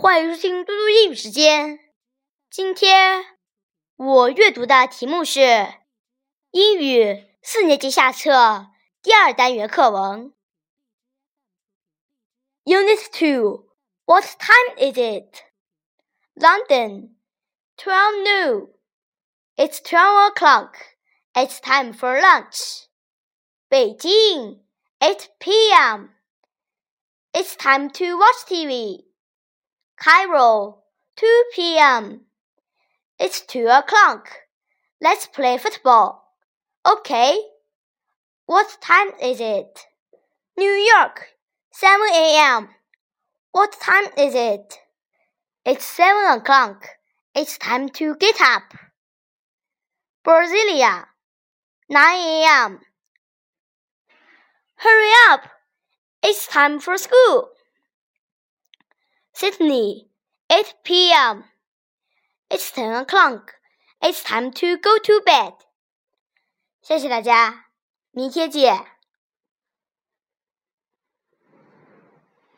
欢迎收听嘟嘟英语时间。今天我阅读的题目是英语四年级下册第二单元课文。Unit Two. What time is it? London. Twelve noon. It's twelve o'clock. It's time for lunch. Beijing. Eight p.m. It's time to watch TV. Cairo, 2 p.m. It's 2 o'clock. Let's play football. Okay. What time is it? New York, 7 a.m. What time is it? It's 7 o'clock. It's time to get up. Brasilia, 9 a.m. Hurry up! It's time for school. Sydney, 8 p.m. It's 10 o'clock. It's time to go to bed. 谢谢大家，明天见。